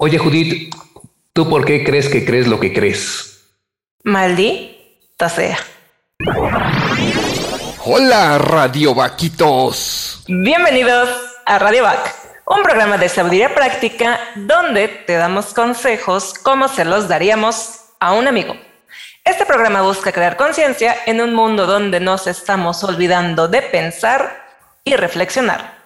Oye, Judith, ¿tú por qué crees que crees lo que crees? Maldita sea. Hola, Radio Vaquitos. Bienvenidos a Radio Vac, un programa de sabiduría práctica donde te damos consejos como se los daríamos a un amigo. Este programa busca crear conciencia en un mundo donde nos estamos olvidando de pensar y reflexionar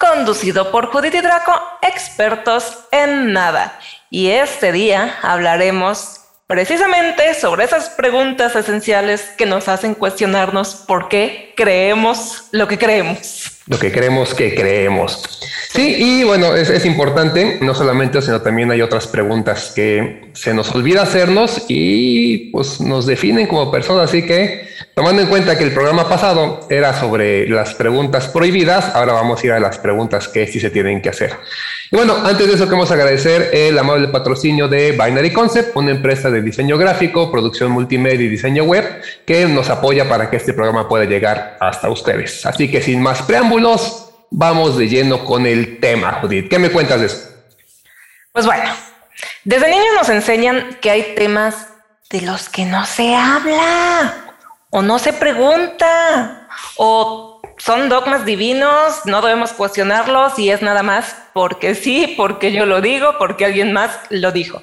conducido por Judith y Draco, expertos en nada. Y este día hablaremos precisamente sobre esas preguntas esenciales que nos hacen cuestionarnos por qué creemos lo que creemos. Lo que creemos que creemos. Sí, y bueno, es, es importante, no solamente, sino también hay otras preguntas que se nos olvida hacernos y pues nos definen como personas, así que Tomando en cuenta que el programa pasado era sobre las preguntas prohibidas, ahora vamos a ir a las preguntas que sí se tienen que hacer. Y bueno, antes de eso queremos agradecer el amable patrocinio de Binary Concept, una empresa de diseño gráfico, producción multimedia y diseño web que nos apoya para que este programa pueda llegar hasta ustedes. Así que sin más preámbulos, vamos de lleno con el tema, Judith. ¿Qué me cuentas de eso? Pues bueno, desde niños nos enseñan que hay temas de los que no se habla o no se pregunta, o son dogmas divinos, no debemos cuestionarlos y es nada más porque sí, porque yo lo digo, porque alguien más lo dijo.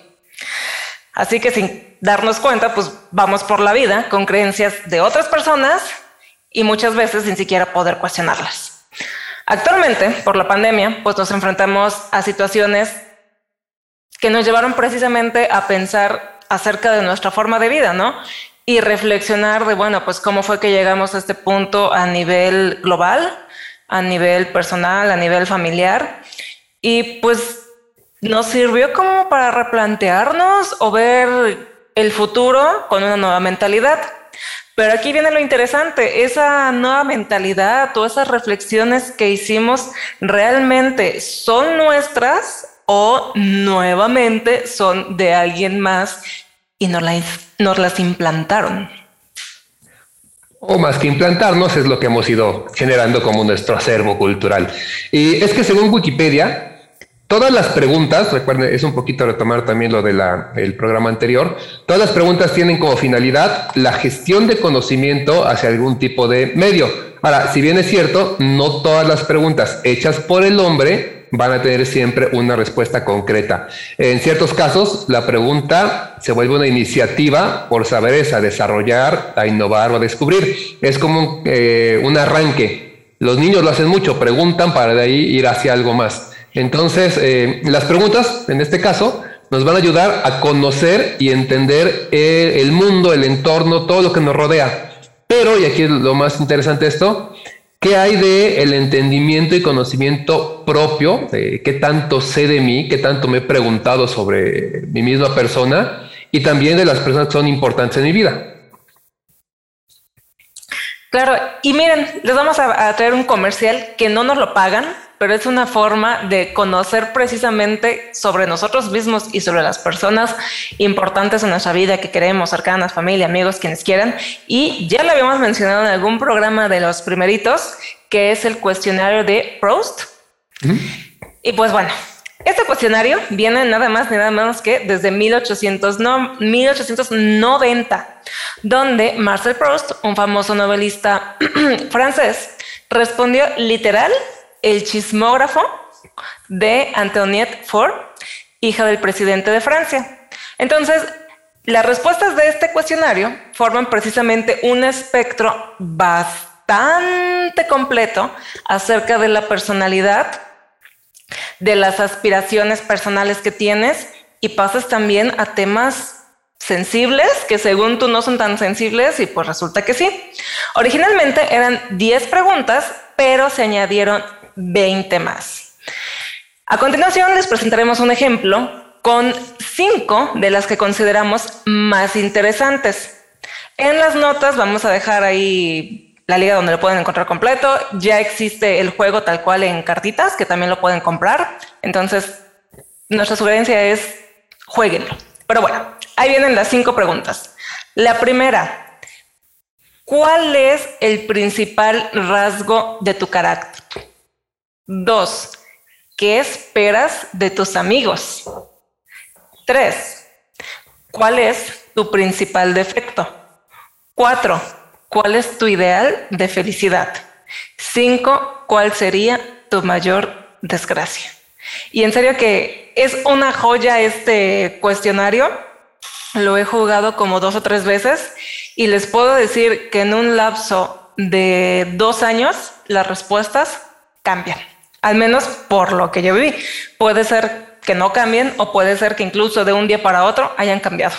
Así que sin darnos cuenta, pues vamos por la vida con creencias de otras personas y muchas veces sin siquiera poder cuestionarlas. Actualmente, por la pandemia, pues nos enfrentamos a situaciones que nos llevaron precisamente a pensar acerca de nuestra forma de vida, ¿no? y reflexionar de, bueno, pues cómo fue que llegamos a este punto a nivel global, a nivel personal, a nivel familiar. Y pues nos sirvió como para replantearnos o ver el futuro con una nueva mentalidad. Pero aquí viene lo interesante, esa nueva mentalidad o esas reflexiones que hicimos realmente son nuestras o nuevamente son de alguien más y nos las, nos las implantaron. O más que implantarnos es lo que hemos ido generando como nuestro acervo cultural. Y es que según Wikipedia, todas las preguntas, recuerden, es un poquito retomar también lo del programa anterior, todas las preguntas tienen como finalidad la gestión de conocimiento hacia algún tipo de medio. Ahora, si bien es cierto, no todas las preguntas hechas por el hombre van a tener siempre una respuesta concreta. En ciertos casos, la pregunta se vuelve una iniciativa por saber esa, desarrollar, a innovar o a descubrir. Es como eh, un arranque. Los niños lo hacen mucho, preguntan para de ahí ir hacia algo más. Entonces, eh, las preguntas, en este caso, nos van a ayudar a conocer y entender el, mundo, el entorno, todo lo que nos rodea. Pero, y aquí es lo más interesante esto, ¿Qué hay de el entendimiento y conocimiento propio? ¿Qué tanto sé de mí? ¿Qué tanto me he preguntado sobre mi misma persona? Y también de las personas que son importantes en mi vida. Claro, y miren, les vamos a traer un comercial que no nos lo pagan, pero es una forma de conocer precisamente sobre nosotros mismos y sobre las personas importantes en nuestra vida que queremos, cercanas, familia, amigos, quienes quieran. Y ya lo habíamos mencionado en algún programa de los primeritos, que es el cuestionario de Proust. Y pues bueno, este cuestionario viene nada más ni nada menos que desde 1800, no, 1890, donde Marcel Proust, un famoso novelista francés, respondió literal el chismógrafo de Antoinette Ford, hija del presidente de Francia. Entonces, las respuestas de este cuestionario forman precisamente un espectro bastante completo acerca de la personalidad, de las aspiraciones personales que tienes y pasas también a temas sensibles que según tú no son tan sensibles y pues resulta que sí. Originalmente eran 10 preguntas, pero se añadieron 20 más. A continuación les presentaremos un ejemplo con cinco de las que consideramos más interesantes. En las notas vamos a dejar ahí la liga donde lo pueden encontrar completo. Ya existe el juego tal cual en cartitas, que también lo pueden comprar. Entonces, nuestra sugerencia es jueguenlo. Pero bueno, ahí vienen las cinco preguntas. La primera, ¿cuál es el principal rasgo de tu carácter? Dos, ¿qué esperas de tus amigos? Tres, ¿cuál es tu principal defecto? Cuatro, ¿cuál es tu ideal de felicidad? Cinco, ¿cuál sería tu mayor desgracia? Y en serio que es una joya este cuestionario. Lo he jugado como dos o tres veces y les puedo decir que en un lapso de dos años las respuestas cambian, al menos por lo que yo viví. Puede ser que no cambien o puede ser que incluso de un día para otro hayan cambiado.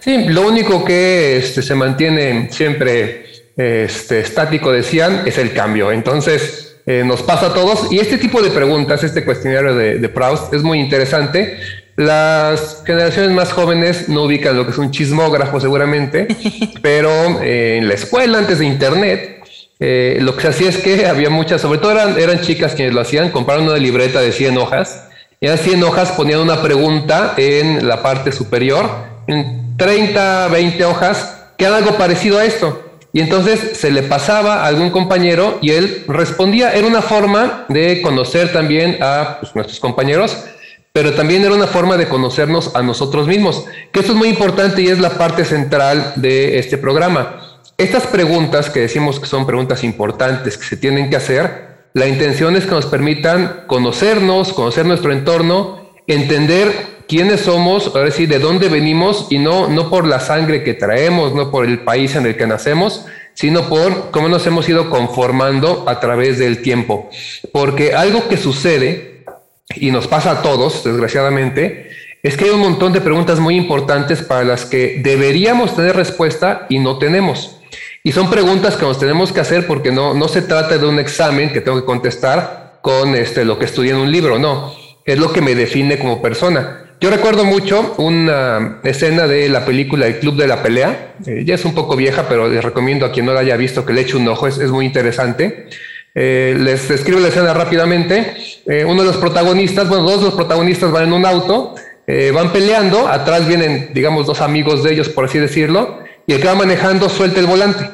Sí, lo único que este, se mantiene siempre este, estático, decían, es el cambio. Entonces, eh, nos pasa a todos. Y este tipo de preguntas, este cuestionario de, Proust, es muy interesante. Las generaciones más jóvenes no ubican lo que es un chismógrafo seguramente, pero eh, en la escuela, antes de Internet, eh, lo que se hacía es que había muchas, sobre todo eran, eran chicas quienes lo hacían, compraron una libreta de 100 hojas y en 100 hojas ponían una pregunta en la parte superior, en 30, 20 hojas, que era algo parecido a esto. Y entonces se le pasaba a algún compañero y él respondía. Era una forma de conocer también a pues, nuestros compañeros, pero también era una forma de conocernos a nosotros mismos, que esto es muy importante y es la parte central de este programa. Estas preguntas que decimos que son preguntas importantes que se tienen que hacer, la intención es que nos permitan conocernos, conocer nuestro entorno, entender quiénes somos, ahora sí, de dónde venimos y no, no por la sangre que traemos, no por el país en el que nacemos, sino por cómo nos hemos ido conformando a través del tiempo. Porque algo que sucede, y nos pasa a todos, desgraciadamente, es que hay un montón de preguntas muy importantes para las que deberíamos tener respuesta y no tenemos. Y son preguntas que nos tenemos que hacer porque no, no se trata de un examen que tengo que contestar con este, lo que estudié en un libro, no, es lo que me define como persona. Yo recuerdo mucho una escena de la película El Club de la Pelea, eh, ya es un poco vieja, pero les recomiendo a quien no la haya visto que le eche un ojo, es, es muy interesante. Eh, les describo la escena rápidamente. Eh, uno de los protagonistas, bueno, dos de los protagonistas van en un auto, van peleando, atrás vienen, digamos, dos amigos de ellos, por así decirlo, y el que va manejando suelta el volante.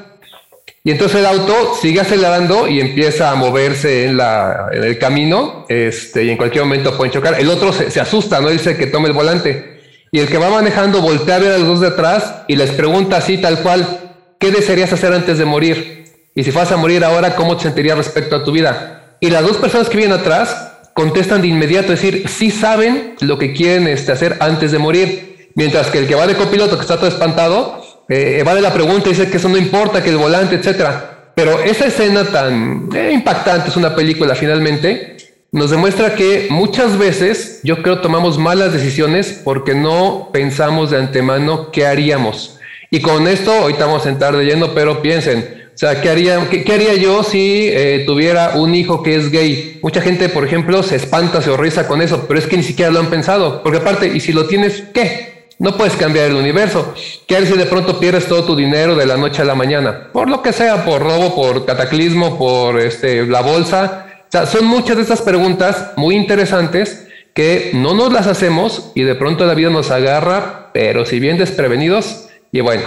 Y entonces el auto sigue acelerando y empieza a moverse en, la, en el camino este, y en cualquier momento pueden chocar. El otro se, asusta, no dice que tome el volante. Y el que va manejando voltea a ver a los dos de atrás y les pregunta así tal cual, ¿qué desearías hacer antes de morir? Y si vas a morir ahora, ¿cómo te sentirías respecto a tu vida? Y las dos personas que vienen atrás contestan de inmediato, es decir, sí saben lo que quieren este, hacer antes de morir. Mientras que el que va de copiloto, que está todo espantado, eh, vale la pregunta, dice que eso no importa, que el volante, etcétera. Pero esa escena tan eh, impactante, es una película finalmente, nos demuestra que muchas veces yo creo tomamos malas decisiones porque no pensamos de antemano qué haríamos. Y con esto, ahorita vamos a entrar lleno, pero piensen, o sea, ¿qué haría, qué, haría yo si eh, tuviera un hijo que es gay? Mucha gente, por ejemplo, se espanta, se horroriza con eso, pero es que ni siquiera lo han pensado. Porque aparte, ¿y si lo tienes, qué? No puedes cambiar el universo. ¿Qué haces si de pronto pierdes todo tu dinero de la noche a la mañana? Por lo que sea, por robo, por cataclismo, por este, la bolsa. O sea, son muchas de estas preguntas muy interesantes que no nos las hacemos y de pronto la vida nos agarra, pero si bien desprevenidos, y bueno,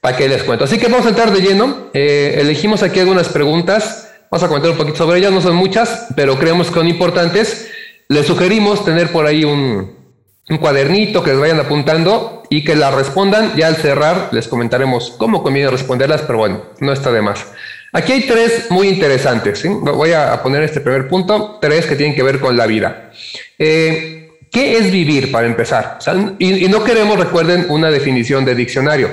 ¿para qué les cuento? Así que vamos a entrar de lleno. Eh, elegimos aquí algunas preguntas. Vamos a comentar un poquito sobre ellas. No son muchas, pero creemos que son importantes. Les sugerimos tener por ahí un, un cuadernito que les vayan apuntando y que la respondan. Ya al cerrar les comentaremos cómo conviene responderlas, pero bueno, no está de más. Aquí hay tres muy interesantes. Voy a poner este primer punto, tres que tienen que ver con la vida. Eh, ¿Qué es vivir para empezar? y, y, no queremos, recuerden, una definición de diccionario.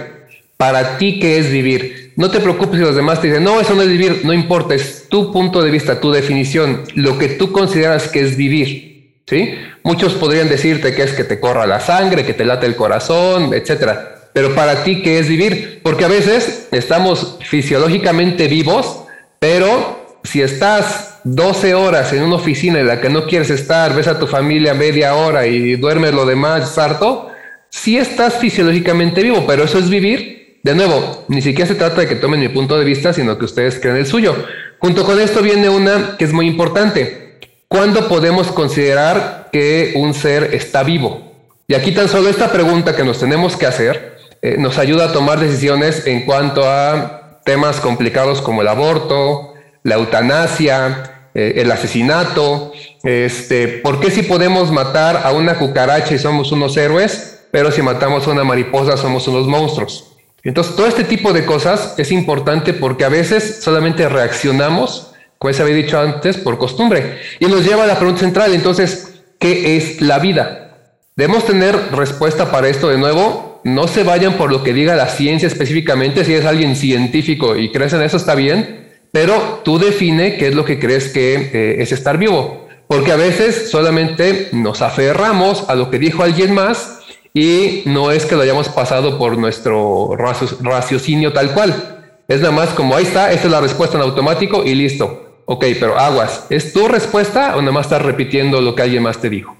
Para ti, ¿qué es vivir? No te preocupes si los demás te dicen, no, eso no es vivir, no importa, es tu punto de vista, tu definición, lo que tú consideras que es vivir. ¿sí? Muchos podrían decirte que es que te corra la sangre, que te late el corazón, etcétera. Pero para ti, ¿qué es vivir? Porque a veces estamos fisiológicamente vivos, pero si estás 12 horas en una oficina en la que no quieres estar, ves a tu familia media hora y duermes lo demás harto, sí estás fisiológicamente vivo, pero eso es vivir. De nuevo, ni siquiera se trata de que tomen mi punto de vista, sino que ustedes creen el suyo. Junto con esto viene una que es muy importante ¿Cuándo podemos considerar que un ser está vivo? Y aquí tan solo esta pregunta que nos tenemos que hacer eh, nos ayuda a tomar decisiones en cuanto a temas complicados como el aborto, la eutanasia, eh, el asesinato, este, ¿por qué si podemos matar a una cucaracha y somos unos héroes, pero si matamos a una mariposa somos unos monstruos? Entonces, todo este tipo de cosas es importante porque a veces solamente reaccionamos, como se había dicho antes, por costumbre. Y nos lleva a la pregunta central, entonces, ¿qué es la vida? Debemos tener respuesta para esto de nuevo. No se vayan por lo que diga la ciencia específicamente. Si es alguien científico y crees en eso, está bien. Pero tú define qué es lo que crees que eh, es estar vivo. Porque a veces solamente nos aferramos a lo que dijo alguien más y no es que lo hayamos pasado por nuestro raciocinio tal cual. Es nada más como ahí está, esta es la respuesta en automático y listo. Ok, pero aguas, ¿es tu respuesta o nada más estás repitiendo lo que alguien más te dijo?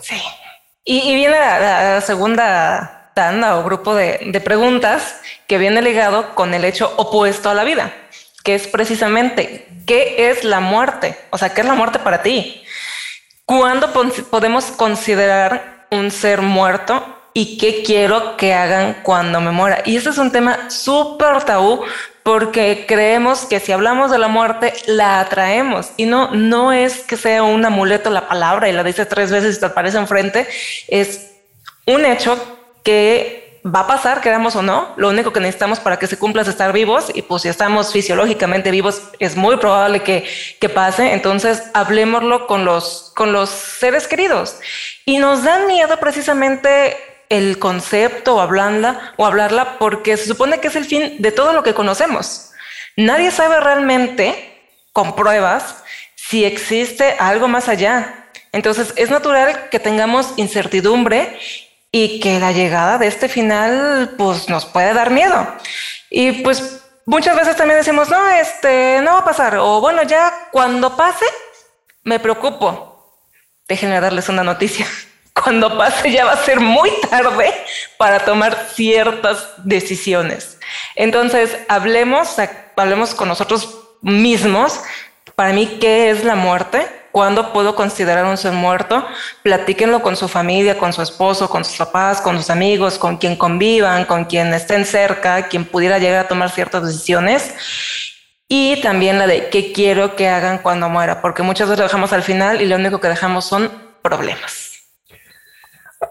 Sí. Y, viene la, segunda tanda o grupo de, de preguntas que viene ligado con el hecho opuesto a la vida, que es precisamente, ¿qué es la muerte? O sea, ¿qué es la muerte para ti? ¿Cuándo podemos considerar un ser muerto y qué quiero que hagan cuando me muera. Y ese es un tema súper tabú porque creemos que si hablamos de la muerte, la atraemos. Y no, no es que sea un amuleto la palabra y la dices tres veces y te aparece enfrente. Es un hecho que va a pasar, queramos o no. Lo único que necesitamos para que se cumpla es estar vivos. Y pues si estamos fisiológicamente vivos, es muy probable que, que pase. Entonces, hablemoslo con los, con los seres queridos. Y nos dan miedo precisamente el concepto o hablarla, o hablarla porque se supone que es el fin de todo lo que conocemos. Nadie sabe realmente, con pruebas, si existe algo más allá. Entonces es natural que tengamos incertidumbre y que la llegada de este final pues nos puede dar miedo. Y pues muchas veces también decimos, no, este no va a pasar. O bueno, ya cuando pase, me preocupo. Déjenme darles una noticia cuando pase ya va a ser muy tarde para tomar ciertas decisiones. Entonces, hablemos, hablemos con nosotros mismos. Para mí, ¿qué es la muerte? ¿Cuándo puedo considerar un ser muerto? Platíquenlo con su familia, con su esposo, con sus papás, con sus amigos, con quien convivan, con quien estén cerca, quien pudiera llegar a tomar ciertas decisiones. Y también la de qué quiero que hagan cuando muera, porque muchas veces lo dejamos al final y lo único que dejamos son problemas.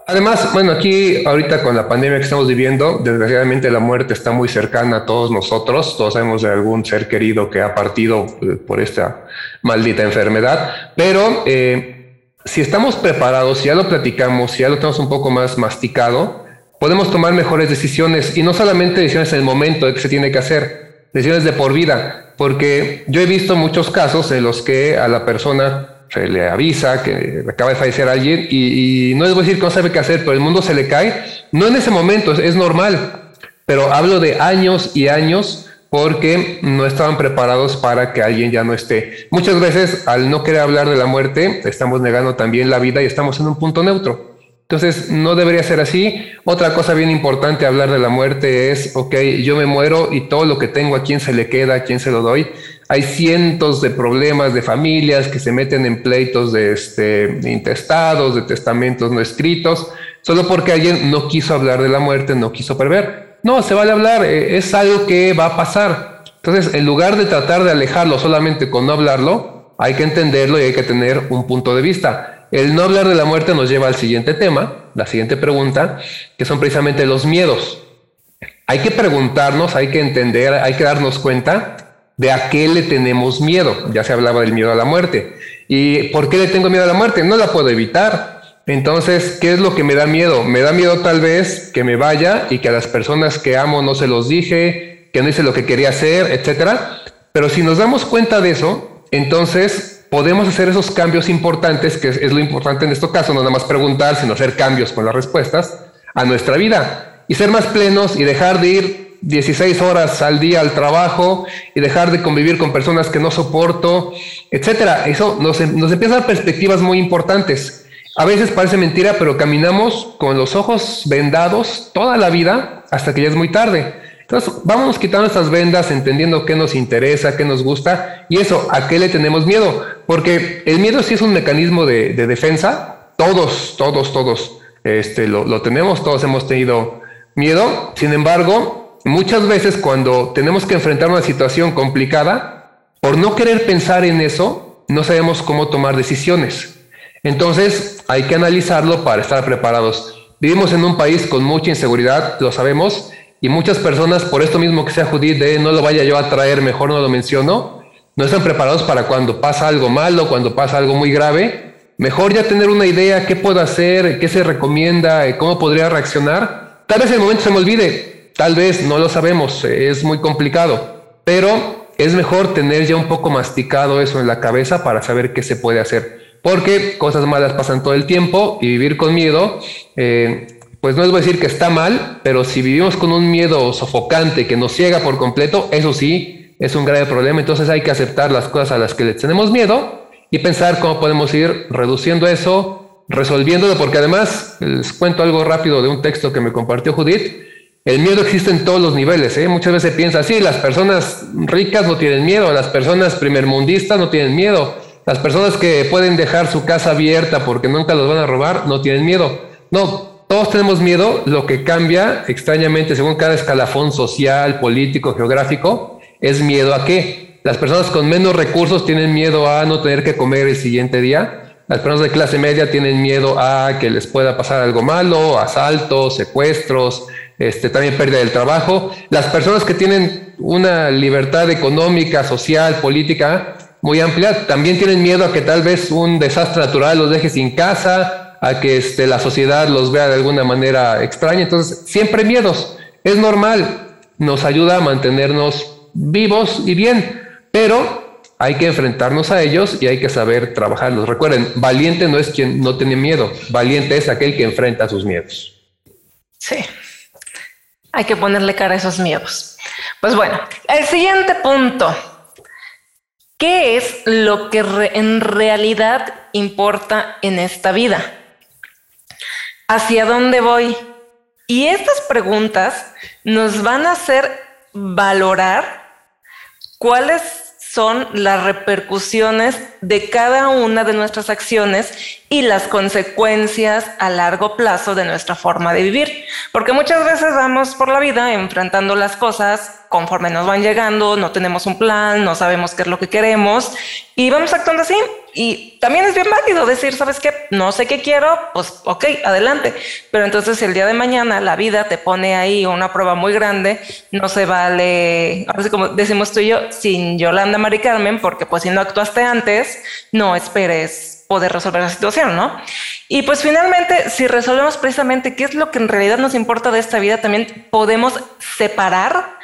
Además, bueno, aquí ahorita con la pandemia que estamos viviendo, desgraciadamente la muerte está muy cercana a todos nosotros. Todos sabemos de algún ser querido que ha partido eh, por esta maldita enfermedad. Pero eh, si estamos preparados, si ya lo platicamos, si ya lo tenemos un poco más masticado, podemos tomar mejores decisiones y no solamente decisiones en el momento de que se tiene que hacer, decisiones de por vida. Porque yo he visto muchos casos en los que a la persona se le avisa que acaba de fallecer alguien y, no les voy a decir que no sabe qué hacer, pero el mundo se le cae. No en ese momento, es, normal, pero hablo de años y años porque no estaban preparados para que alguien ya no esté. Muchas veces al no querer hablar de la muerte, estamos negando también la vida y estamos en un punto neutro. Entonces, no debería ser así. Otra cosa bien importante hablar de la muerte es, ok, yo me muero y todo lo que tengo, ¿a quién se le queda? ¿A quién se lo doy? Hay cientos de problemas de familias que se meten en pleitos de, este, intestados, de testamentos no escritos, solo porque alguien no quiso hablar de la muerte, no quiso prever. No, se vale hablar, eh, es algo que va a pasar. Entonces, en lugar de tratar de alejarlo solamente con no hablarlo, hay que entenderlo y hay que tener un punto de vista. El no hablar de la muerte nos lleva al siguiente tema, la siguiente pregunta, que son precisamente los miedos. Hay que preguntarnos, hay que entender, hay que darnos cuenta de a qué le tenemos miedo. Ya se hablaba del miedo a la muerte. ¿Y por qué le tengo miedo a la muerte? No la puedo evitar. Entonces, ¿qué es lo que me da miedo? Me da miedo tal vez que me vaya y que a las personas que amo no se los dije, que no hice lo que quería hacer, etcétera. Pero si nos damos cuenta de eso, entonces podemos hacer esos cambios importantes, que es, lo importante en este caso, no nada más preguntar, sino hacer cambios con las respuestas a nuestra vida y ser más plenos y dejar de ir 16 horas al día al trabajo y dejar de convivir con personas que no soporto, etcétera. Eso nos, nos empieza a dar perspectivas muy importantes. A veces parece mentira, pero caminamos con los ojos vendados toda la vida hasta que ya es muy tarde. Entonces, vamos quitando estas vendas, entendiendo qué nos interesa, qué nos gusta y eso, a qué le tenemos miedo. Porque el miedo sí es un mecanismo de, defensa. Todos, todos, todos este, lo tenemos, todos hemos tenido miedo. Sin embargo, muchas veces cuando tenemos que enfrentar una situación complicada, por no querer pensar en eso, no sabemos cómo tomar decisiones. Entonces, hay que analizarlo para estar preparados. Vivimos en un país con mucha inseguridad, lo sabemos, y muchas personas, por esto mismo que sea Judith, de no lo vaya yo a traer, mejor no lo menciono, no están preparados para cuando pasa algo malo, cuando pasa algo muy grave. Mejor ya tener una idea, qué puedo hacer, qué se recomienda, cómo podría reaccionar. Tal vez el momento se me olvide, tal vez no lo sabemos, es muy complicado, pero es mejor tener ya un poco masticado eso en la cabeza para saber qué se puede hacer. Porque cosas malas pasan todo el tiempo y vivir con miedo, eh, pues no les voy a decir que está mal, pero si vivimos con un miedo sofocante que nos ciega por completo, eso sí, es un grave problema. Entonces hay que aceptar las cosas a las que le tenemos miedo y pensar cómo podemos ir reduciendo eso, resolviéndolo, porque además les cuento algo rápido de un texto que me compartió Judith. El miedo existe en todos los niveles. ¿eh? Muchas veces piensa así, las personas ricas no tienen miedo, las personas primermundistas no tienen miedo, las personas que pueden dejar su casa abierta porque nunca los van a robar no tienen miedo. No, todos tenemos miedo. Lo que cambia extrañamente según cada escalafón social, político, geográfico, es miedo a qué. Las personas con menos recursos tienen miedo a no tener que comer el siguiente día. Las personas de clase media tienen miedo a que les pueda pasar algo malo, asaltos, secuestros, este, también pérdida del trabajo. Las personas que tienen una libertad económica, social, política muy amplia, también tienen miedo a que tal vez un desastre natural los deje sin casa, a que este, la sociedad los vea de alguna manera extraña. Entonces, siempre miedos. Es normal, nos ayuda a mantenernos vivos y bien, pero hay que enfrentarnos a ellos y hay que saber trabajarlos. Recuerden, valiente no es quien no tiene miedo, valiente es aquel que enfrenta sus miedos. Sí, hay que ponerle cara a esos miedos. Pues bueno, el siguiente punto. ¿Qué es lo que en realidad importa en esta vida? ¿Hacia dónde voy? Y estas preguntas nos van a hacer valorar cuáles son las repercusiones de cada una de nuestras acciones y las consecuencias a largo plazo de nuestra forma de vivir. Porque muchas veces vamos por la vida enfrentando las cosas conforme nos van llegando, no tenemos un plan, no sabemos qué es lo que queremos y vamos actuando así. Y también es bien válido decir, ¿sabes qué? No sé qué quiero, pues ok, adelante. Pero entonces el día de mañana la vida te pone ahí una prueba muy grande, no se vale, así como decimos tú y yo, sin Yolanda Mari Carmen, porque pues si no actuaste antes, no esperes poder resolver la situación, ¿no? Y pues finalmente, si resolvemos precisamente qué es lo que en realidad nos importa de esta vida, también podemos separar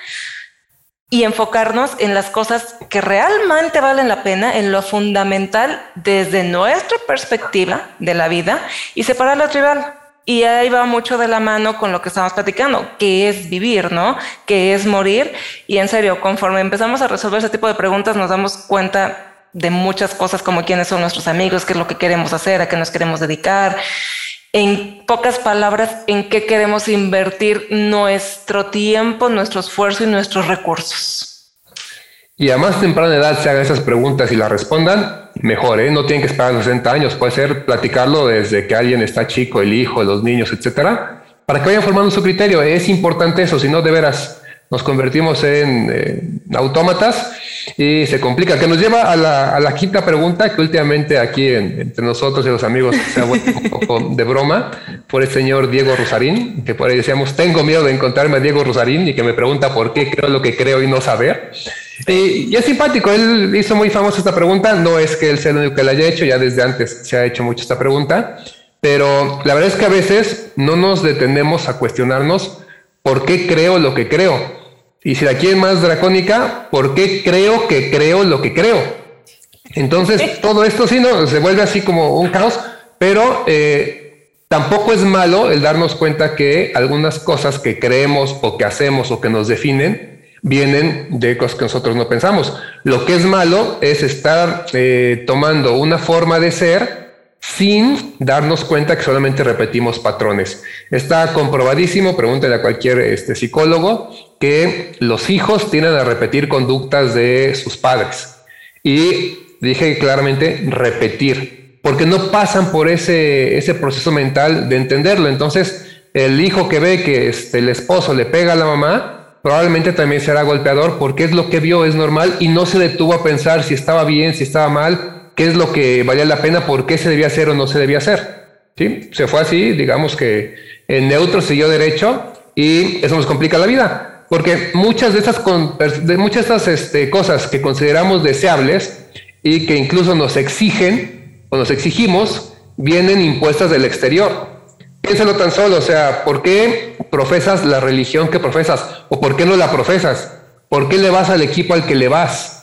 y enfocarnos en las cosas que realmente valen la pena, en lo fundamental desde nuestra perspectiva de la vida y separar la trivial. Y ahí va mucho de la mano con lo que estamos platicando, que es vivir, ¿no? Que es morir. Y en serio, conforme empezamos a resolver ese tipo de preguntas, nos damos cuenta de muchas cosas como quiénes son nuestros amigos, qué es lo que queremos hacer, a qué nos queremos dedicar, en pocas palabras, en qué queremos invertir nuestro tiempo, nuestro esfuerzo y nuestros recursos. Y a más temprana edad se hagan esas preguntas y las respondan, mejor, ¿eh? no tienen que esperar 60 años, puede ser platicarlo desde que alguien está chico, el hijo, los niños, etcétera, para que vayan formando su criterio. Es importante eso, si no, de veras, nos convertimos en eh, autómatas y se complica, que nos lleva a la, a la quinta pregunta que últimamente aquí entre nosotros y los amigos se ha vuelto un poco de broma por el señor Diego Rosarín, que por ahí decíamos, tengo miedo de encontrarme a Diego Rosarín y que me pregunta por qué creo lo que creo y no saber. Y, y, es simpático, él hizo muy famosa esta pregunta, no es que él sea el único que la haya hecho, ya desde antes se ha hecho mucho esta pregunta, pero la verdad es que a veces no nos detenemos a cuestionarnos por qué creo lo que creo y si la quieren más dracónica, ¿por qué creo que creo lo que creo? Entonces, todo esto sí, ¿no? Se vuelve así como un caos, pero eh, tampoco es malo el darnos cuenta que algunas cosas que creemos o que hacemos o que nos definen vienen de cosas que nosotros no pensamos. Lo que es malo es estar eh, tomando una forma de ser sin darnos cuenta que solamente repetimos patrones. Está comprobadísimo, pregúntale a cualquier este, psicólogo, que los hijos tienden a repetir conductas de sus padres. Y dije claramente repetir, porque no pasan por ese, ese proceso mental de entenderlo. Entonces, el hijo que ve que este, el esposo le pega a la mamá, probablemente también será golpeador porque es lo que vio, es normal y no se detuvo a pensar si estaba bien, si estaba mal, qué es lo que valía la pena, por qué se debía hacer o no se debía hacer. ¿Sí? Se fue así, digamos que en neutro siguió derecho y eso nos complica la vida, porque muchas de estas, de muchas de estas este, cosas que consideramos deseables y que incluso nos exigen o nos exigimos, vienen impuestas del exterior. Piénsalo tan solo, o sea, ¿por qué profesas la religión que profesas? ¿O por qué no la profesas? ¿Por qué le vas al equipo al que le vas?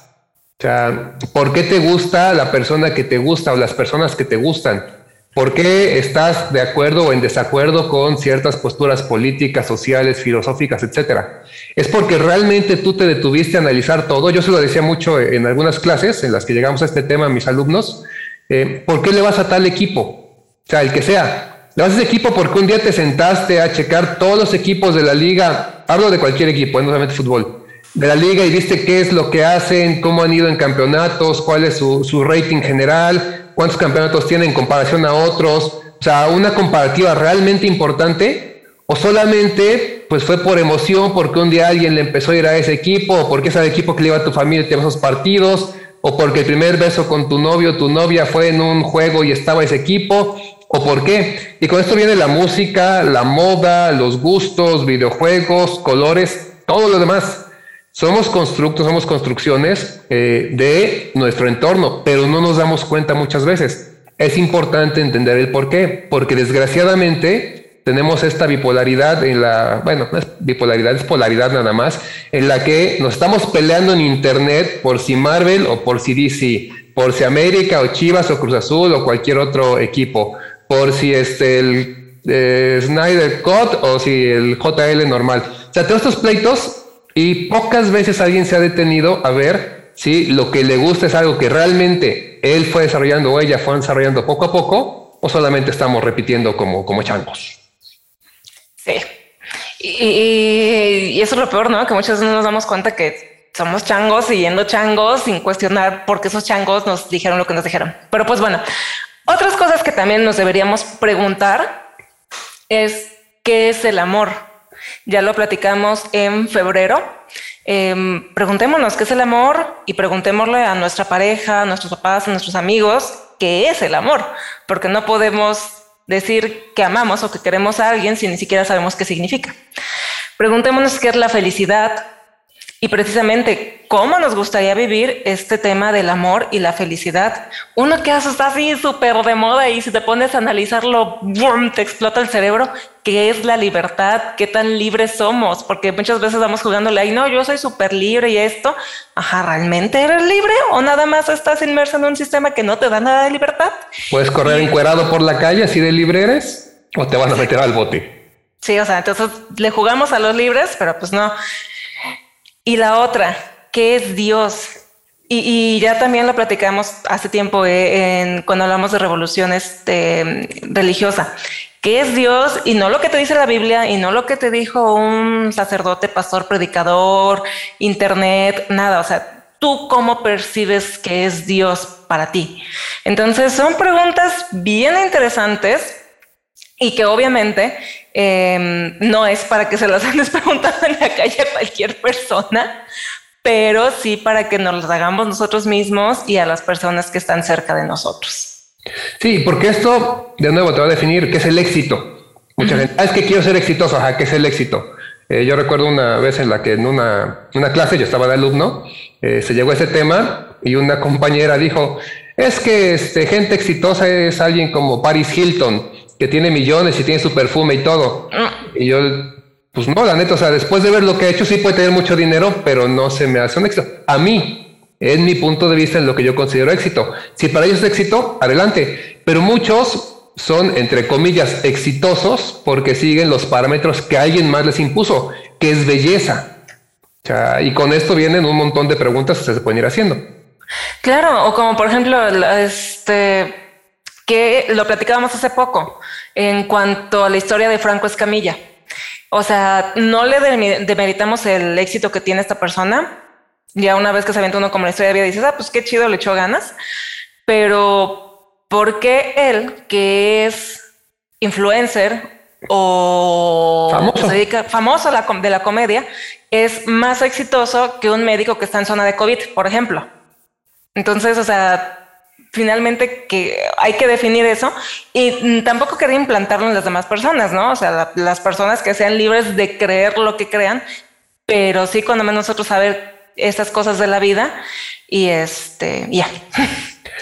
O sea, ¿por qué te gusta la persona que te gusta o las personas que te gustan? ¿Por qué estás de acuerdo o en desacuerdo con ciertas posturas políticas, sociales, filosóficas, etcétera? Es porque realmente tú te detuviste a analizar todo. Yo se lo decía mucho en algunas clases en las que llegamos a este tema a mis alumnos. Eh, ¿Por qué le vas a tal equipo? O sea, el que sea, le vas a ese equipo porque un día te sentaste a checar todos los equipos de la liga, hablo de cualquier equipo, no solamente fútbol, de la liga y viste qué es lo que hacen, cómo han ido en campeonatos, cuál es su, su rating general, cuántos campeonatos tienen en comparación a otros, o sea, una comparativa realmente importante, o solamente pues fue por emoción, porque un día alguien le empezó a ir a ese equipo, o porque es el equipo que le iba a tu familia te esos partidos, o porque el primer beso con tu novio o tu novia fue en un juego y estaba ese equipo, o por qué. Y con esto viene la música, la moda, los gustos, videojuegos, colores, todo lo demás. Somos constructos, somos construcciones eh, de nuestro entorno, pero no nos damos cuenta muchas veces. Es importante entender el por qué, porque desgraciadamente tenemos esta bipolaridad en la, bueno, no es bipolaridad, es polaridad nada más, en la que nos estamos peleando en Internet por si Marvel o por si DC, por si América o Chivas o Cruz Azul o cualquier otro equipo por si este el eh, Snyder Cut o si el JL normal. O sea, todos estos pleitos y pocas veces alguien se ha detenido a ver si lo que le gusta es algo que realmente él fue desarrollando o ella fue desarrollando poco a poco o solamente estamos repitiendo como, como changos. Sí. Y, eso es lo peor, ¿no? Que muchas veces no nos damos cuenta que somos changos siguiendo changos sin cuestionar por qué esos changos nos dijeron lo que nos dijeron. Pero pues bueno, otras cosas que también nos deberíamos preguntar es qué es el amor. Ya lo platicamos en febrero. Em, preguntémonos qué es el amor y preguntémosle a nuestra pareja, a nuestros papás, a nuestros amigos qué es el amor, porque no podemos decir que amamos o que queremos a alguien si ni siquiera sabemos qué significa. Preguntémonos qué es la felicidad, y precisamente cómo nos gustaría vivir este tema del amor y la felicidad. Uno que está así súper de moda y si te pones a analizarlo, ¡bum! te explota el cerebro. ¿Qué es la libertad? ¿Qué tan libres somos? Porque muchas veces vamos jugándole ahí, no, yo soy súper libre y esto. Ajá, ¿realmente eres libre o nada más estás inmerso en un sistema que no te da nada de libertad? ¿Puedes correr encuerado por la calle así de libre eres? ¿O te van a meter al bote? Sí, o sea, entonces le jugamos a los libres, pero pues no. Y la otra, ¿qué es Dios? Y, ya también lo platicamos hace tiempo eh, cuando hablamos de revolución este, religiosa. ¿Qué es Dios? Y no lo que te dice la Biblia y no lo que te dijo un sacerdote, pastor, predicador, internet, nada. O sea, tú cómo percibes que es Dios para ti. Entonces son preguntas bien interesantes y que obviamente Em, no es para que se las andes preguntando en la calle a cualquier persona, pero sí para que nos las hagamos nosotros mismos y a las personas que están cerca de nosotros. Sí, porque esto, de nuevo, te va a definir qué es el éxito. Mucha gente, ah, es que quiero ser exitoso, ajá, ¿qué es el éxito? Eh, yo recuerdo una vez en la que en una, una clase, yo estaba de alumno, eh, se llegó a ese tema y una compañera dijo, es que este, gente exitosa es alguien como Paris Hilton, que tiene millones y tiene su perfume y todo. Y yo, pues no, la neta, o sea, después de ver lo que ha hecho, sí puede tener mucho dinero, pero no se me hace un éxito. A mí, en mi punto de vista, en lo que yo considero éxito. Si para ellos es éxito, adelante. Pero muchos son, entre comillas, exitosos porque siguen los parámetros que alguien más les impuso, que es belleza. Y con esto vienen un montón de preguntas que se pueden ir haciendo. Claro, o como por ejemplo, este, que lo platicábamos hace poco en cuanto a la historia de Franco Escamilla. O sea, no le demeritamos el éxito que tiene esta persona. Ya una vez que se avienta uno como la historia de vida, dices, ah, pues qué chido, le echó ganas. Pero, ¿por qué él, que es influencer, o famoso, se dedica, famoso de la comedia es más exitoso que un médico que está en zona de COVID, por ejemplo. Entonces, o sea, finalmente que hay que definir eso y tampoco quería implantarlo en las demás personas, ¿no? O sea, las personas que sean libres de creer lo que crean, pero sí cuando menos nosotros saber estas cosas de la vida y este, ya.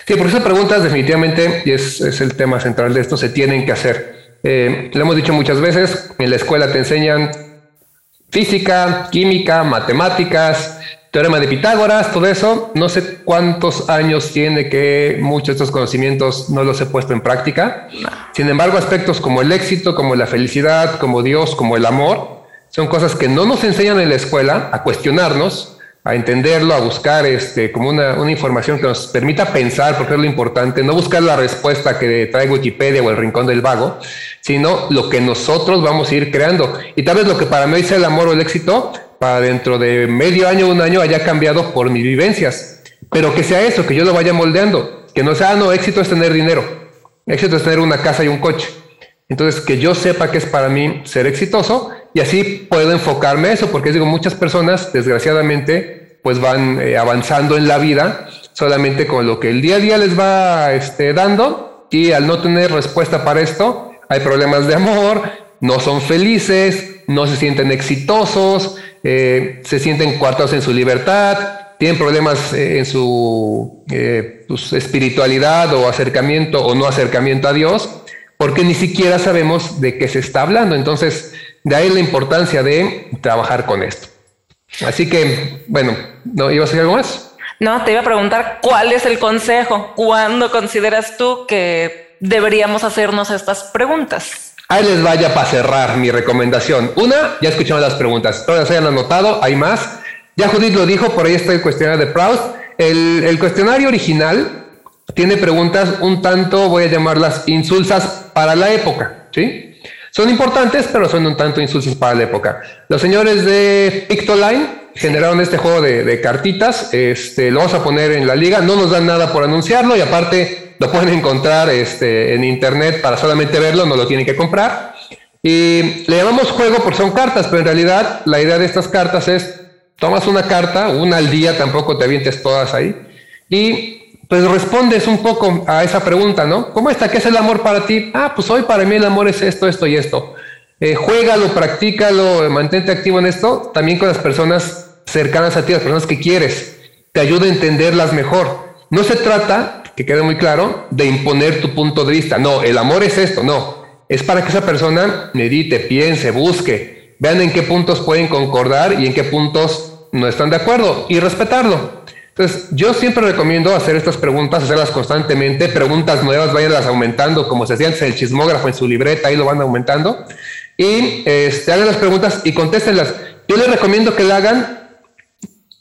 Sí, por esas preguntas definitivamente, y es, es, el tema central de esto, se tienen que hacer. Eh, lo hemos dicho muchas veces, en la escuela te enseñan física, química, matemáticas, teorema de Pitágoras, todo eso. No sé cuántos años tiene que muchos de estos conocimientos no los he puesto en práctica. Sin embargo, aspectos como el éxito, como la felicidad, como Dios, como el amor, son cosas que no nos enseñan en la escuela a cuestionarnos, a entenderlo, a buscar este, como una, una, información que nos permita pensar, porque es lo importante, no buscar la respuesta que trae Wikipedia o el rincón del vago, sino lo que nosotros vamos a ir creando. Y tal vez lo que para mí es el amor o el éxito, para dentro de medio año un año haya cambiado por mis vivencias. Pero que sea eso, que yo lo vaya moldeando, que no sea, ah, no, éxito es tener dinero, éxito es tener una casa y un coche. Entonces, que yo sepa que es para mí ser exitoso y así puedo enfocarme a eso, porque digo, muchas personas, desgraciadamente, pues van eh, avanzando en la vida solamente con lo que el día a día les va este, dando y al no tener respuesta para esto, hay problemas de amor, no son felices, no se sienten exitosos, eh, se sienten cuartos en su libertad, tienen problemas eh, en su pues, espiritualidad o acercamiento o no acercamiento a Dios, porque ni siquiera sabemos de qué se está hablando. Entonces, de ahí la importancia de trabajar con esto. Así que, bueno, ¿no ibas a decir algo más? No, te iba a preguntar cuál es el consejo. ¿Cuándo consideras tú que deberíamos hacernos estas preguntas? Ahí les vaya para cerrar mi recomendación. Una, ya escuchamos las preguntas. Todas hayan anotado, hay más. Ya Judith lo dijo, por ahí está el cuestionario de Proust. El, el cuestionario original tiene preguntas un tanto, voy a llamarlas insulsas para la época, ¿sí? Son importantes, pero son un tanto insulsos para la época. Los señores de Pictoline generaron este juego de, cartitas. Este, lo vamos a poner en la liga. No nos dan nada por anunciarlo y aparte lo pueden encontrar este, en internet para solamente verlo, no lo tienen que comprar. Y le llamamos juego porque son cartas, pero en realidad la idea de estas cartas es tomas una carta, una al día, tampoco te avientes todas ahí, y pues respondes un poco a esa pregunta, ¿no? ¿Cómo está? ¿Qué es el amor para ti? Ah, pues hoy para mí el amor es esto, esto y esto. Eh, juégalo, practícalo, mantente activo en esto, también con las personas cercanas a ti, las personas que quieres, te ayuda a entenderlas mejor. No se trata, que quede muy claro, de imponer tu punto de vista. No, el amor es esto, no. Es para que esa persona medite, piense, busque, vean en qué puntos pueden concordar y en qué puntos no están de acuerdo y respetarlo. Entonces, yo siempre recomiendo hacer estas preguntas, hacerlas constantemente, preguntas nuevas, vayanlas aumentando, como se hacía antes el chismógrafo en su libreta, ahí lo van aumentando, y este, hagan las preguntas y contéstenlas. Yo les recomiendo que la hagan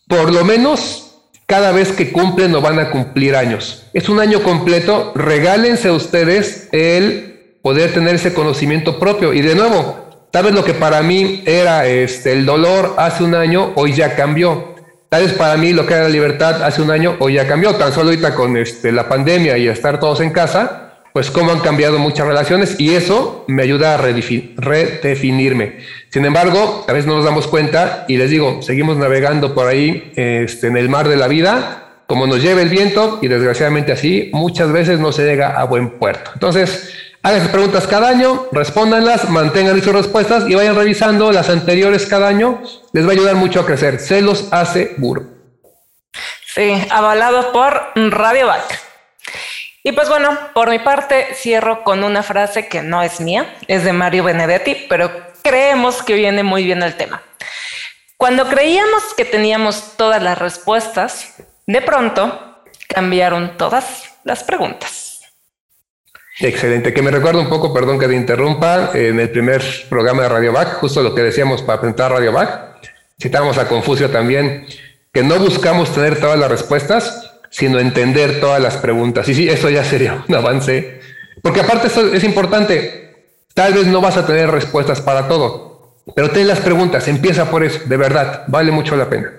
por lo menos cada vez que cumplen o van a cumplir años. Es un año completo, regálense ustedes el poder tener ese conocimiento propio. Y de nuevo, tal vez lo que para mí era este, el dolor hace un año, hoy ya cambió. Tal vez para mí lo que era la libertad hace un año hoy ya cambió, tan solo ahorita con este, la pandemia y estar todos en casa, pues cómo han cambiado muchas relaciones y eso me ayuda a redefinirme. Sin embargo, a veces no nos damos cuenta y les digo, seguimos navegando por ahí este, en el mar de la vida, como nos lleva el viento y desgraciadamente así muchas veces no se llega a buen puerto. Entonces, Hagan sus preguntas cada año, respóndanlas, mantengan sus respuestas y vayan revisando las anteriores cada año. Les va a ayudar mucho a crecer. Se los aseguro. Sí, avalado por Radio Back. Y pues bueno, por mi parte cierro con una frase que no es mía, es de Mario Benedetti, pero creemos que viene muy bien al tema. Cuando creíamos que teníamos todas las respuestas, de pronto cambiaron todas las preguntas. Excelente, que me recuerda un poco, perdón que te interrumpa, en el primer programa de Radio Back, justo lo que decíamos para presentar Radio Back, citamos a Confucio también, que no buscamos tener todas las respuestas, sino entender todas las preguntas. Y sí, eso ya sería un avance, porque aparte eso es importante, tal vez no vas a tener respuestas para todo, pero ten las preguntas, empieza por eso, de verdad, vale mucho la pena.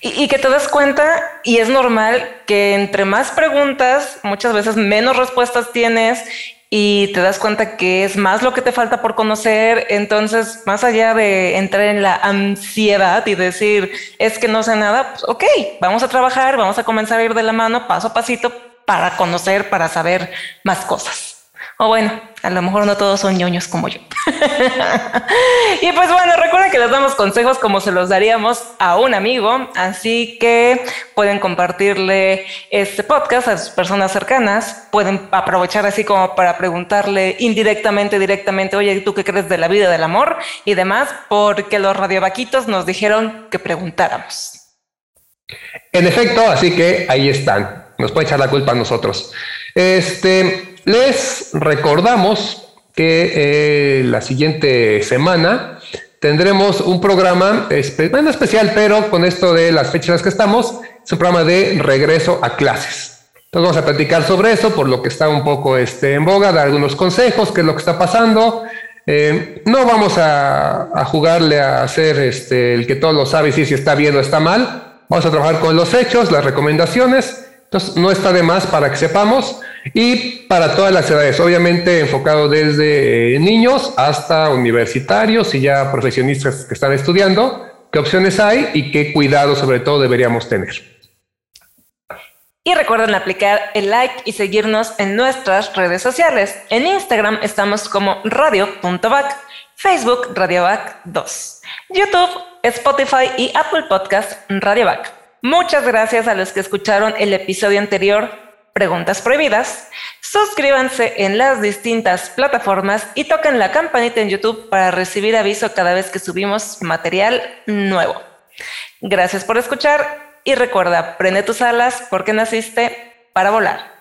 Y, que te das cuenta, y es normal que entre más preguntas, muchas veces menos respuestas tienes y te das cuenta que es más lo que te falta por conocer. Entonces, más allá de entrar en la ansiedad y decir, es que no sé nada, pues ok, vamos a trabajar, vamos a comenzar a ir de la mano paso a pasito para conocer, para saber más cosas. O bueno, a lo mejor no todos son ñoños como yo. y pues bueno, recuerden que les damos consejos como se los daríamos a un amigo, así que pueden compartirle este podcast a sus personas cercanas, pueden aprovechar así como para preguntarle indirectamente, directamente, oye, ¿tú qué crees de la vida, del amor y demás? Porque los radiovaquitos nos dijeron que preguntáramos. En efecto, así que ahí están. Nos puede echar la culpa a nosotros. Este, les recordamos que eh, la siguiente semana tendremos un programa bueno, especial, pero con esto de las fechas en las que estamos, es un programa de regreso a clases. Entonces vamos a platicar sobre eso, por lo que está un poco este, en boga, dar algunos consejos, qué es lo que está pasando. Eh, no vamos a, jugarle a hacer este, el que todo lo sabe y si está bien o está mal. Vamos a trabajar con los hechos, las recomendaciones. Entonces no está de más para que sepamos. Y para todas las edades, obviamente enfocado desde eh, niños hasta universitarios y ya profesionistas que están estudiando, qué opciones hay y qué cuidado sobre todo deberíamos tener. Y recuerden aplicar el like y seguirnos en nuestras redes sociales. En Instagram estamos como radio.bac, Facebook radiovac 2, YouTube, Spotify y Apple Podcast radiovac. Muchas gracias a los que escucharon el episodio anterior Preguntas Prohibidas, suscríbanse en las distintas plataformas y toquen la campanita en YouTube para recibir aviso cada vez que subimos material nuevo. Gracias por escuchar y recuerda, prende tus alas porque naciste para volar.